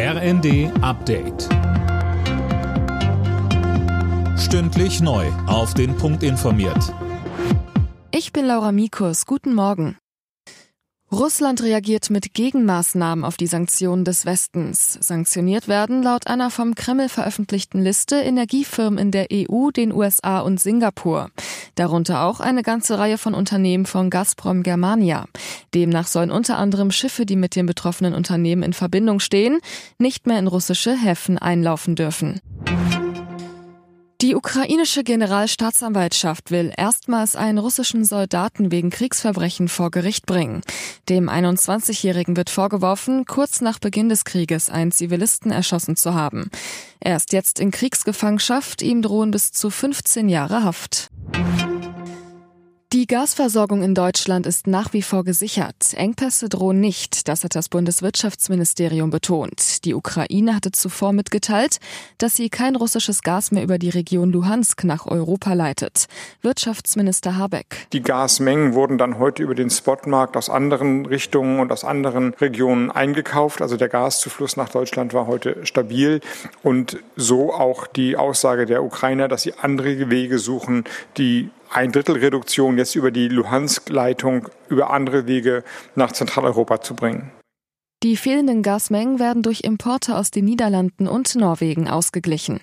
RND Update. Stündlich neu. Auf den Punkt informiert. Ich bin Laura Mikus. Guten Morgen. Russland reagiert mit Gegenmaßnahmen auf die Sanktionen des Westens. Sanktioniert werden laut einer vom Kreml veröffentlichten Liste Energiefirmen in der EU, den USA und Singapur. Darunter auch eine ganze Reihe von Unternehmen von Gazprom Germania. Demnach sollen unter anderem Schiffe, die mit den betroffenen Unternehmen in Verbindung stehen, nicht mehr in russische Häfen einlaufen dürfen. Die ukrainische Generalstaatsanwaltschaft will erstmals einen russischen Soldaten wegen Kriegsverbrechen vor Gericht bringen. Dem 21-Jährigen wird vorgeworfen, kurz nach Beginn des Krieges einen Zivilisten erschossen zu haben. Er ist jetzt in Kriegsgefangenschaft, ihm drohen bis zu 15 Jahre Haft. Die Gasversorgung in Deutschland ist nach wie vor gesichert. Engpässe drohen nicht, das hat das Bundeswirtschaftsministerium betont. Die Ukraine hatte zuvor mitgeteilt, dass sie kein russisches Gas mehr über die Region Luhansk nach Europa leitet. Wirtschaftsminister Habeck. Die Gasmengen wurden dann heute über den Spotmarkt aus anderen Richtungen und aus anderen Regionen eingekauft. Also der Gaszufluss nach Deutschland war heute stabil und so auch die Aussage der Ukrainer, dass sie andere Wege suchen, die ein Drittel Reduktion jetzt über die Luhansk-Leitung über andere Wege nach Zentraleuropa zu bringen. Die fehlenden Gasmengen werden durch Importe aus den Niederlanden und Norwegen ausgeglichen.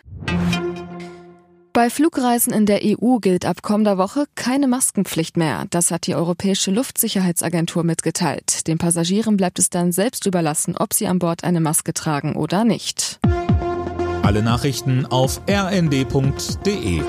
Bei Flugreisen in der EU gilt ab kommender Woche keine Maskenpflicht mehr. Das hat die Europäische Luftsicherheitsagentur mitgeteilt. Den Passagieren bleibt es dann selbst überlassen, ob sie an Bord eine Maske tragen oder nicht. Alle Nachrichten auf rnd.de